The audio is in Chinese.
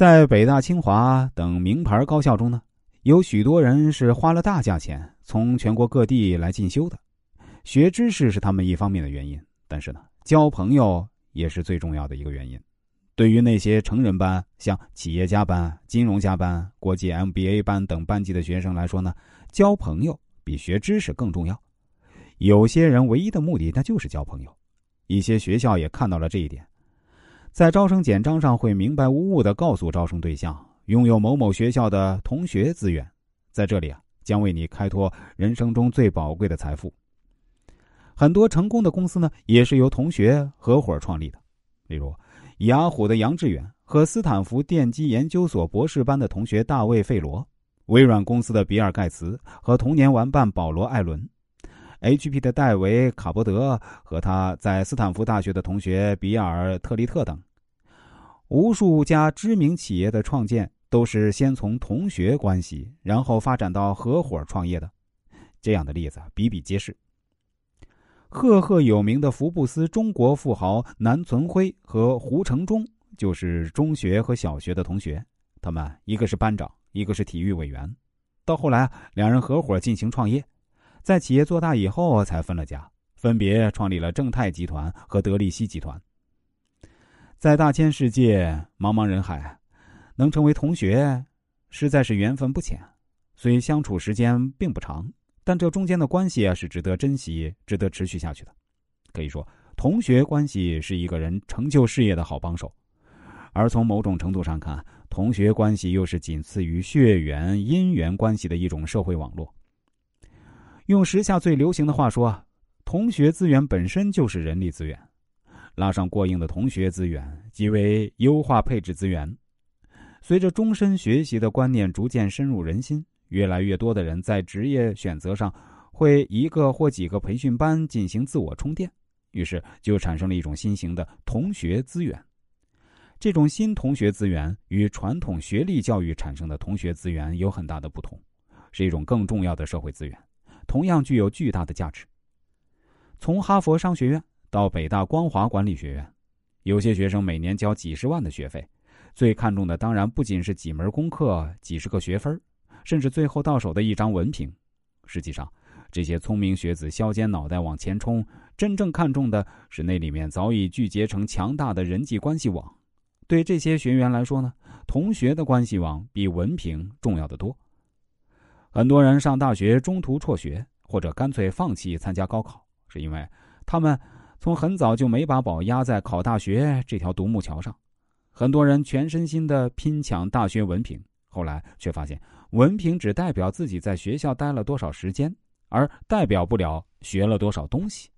在北大、清华等名牌高校中呢，有许多人是花了大价钱从全国各地来进修的。学知识是他们一方面的原因，但是呢，交朋友也是最重要的一个原因。对于那些成人班、像企业家班、金融家班、国际 MBA 班等班级的学生来说呢，交朋友比学知识更重要。有些人唯一的目的那就是交朋友，一些学校也看到了这一点。在招生简章上会明白无误的告诉招生对象，拥有某某学校的同学资源，在这里啊将为你开拓人生中最宝贵的财富。很多成功的公司呢也是由同学合伙创立的，例如雅虎的杨致远和斯坦福电机研究所博士班的同学大卫费罗，微软公司的比尔盖茨和童年玩伴保罗艾伦。H.P. 的戴维·卡伯德和他在斯坦福大学的同学比尔·特利特等，无数家知名企业的创建都是先从同学关系，然后发展到合伙创业的。这样的例子比比皆是。赫赫有名的福布斯中国富豪南存辉和胡承忠就是中学和小学的同学，他们一个是班长，一个是体育委员，到后来两人合伙进行创业。在企业做大以后，才分了家，分别创立了正泰集团和德力西集团。在大千世界、茫茫人海，能成为同学，实在是缘分不浅。虽相处时间并不长，但这中间的关系啊，是值得珍惜、值得持续下去的。可以说，同学关系是一个人成就事业的好帮手。而从某种程度上看，同学关系又是仅次于血缘、姻缘关系的一种社会网络。用时下最流行的话说，同学资源本身就是人力资源，拉上过硬的同学资源，即为优化配置资源。随着终身学习的观念逐渐深入人心，越来越多的人在职业选择上会一个或几个培训班进行自我充电，于是就产生了一种新型的同学资源。这种新同学资源与传统学历教育产生的同学资源有很大的不同，是一种更重要的社会资源。同样具有巨大的价值。从哈佛商学院到北大光华管理学院，有些学生每年交几十万的学费，最看重的当然不仅是几门功课、几十个学分，甚至最后到手的一张文凭。实际上，这些聪明学子削尖脑袋往前冲，真正看重的是那里面早已聚结成强大的人际关系网。对这些学员来说呢，同学的关系网比文凭重要的多。很多人上大学中途辍学，或者干脆放弃参加高考，是因为他们从很早就没把宝压在考大学这条独木桥上。很多人全身心的拼抢大学文凭，后来却发现文凭只代表自己在学校待了多少时间，而代表不了学了多少东西。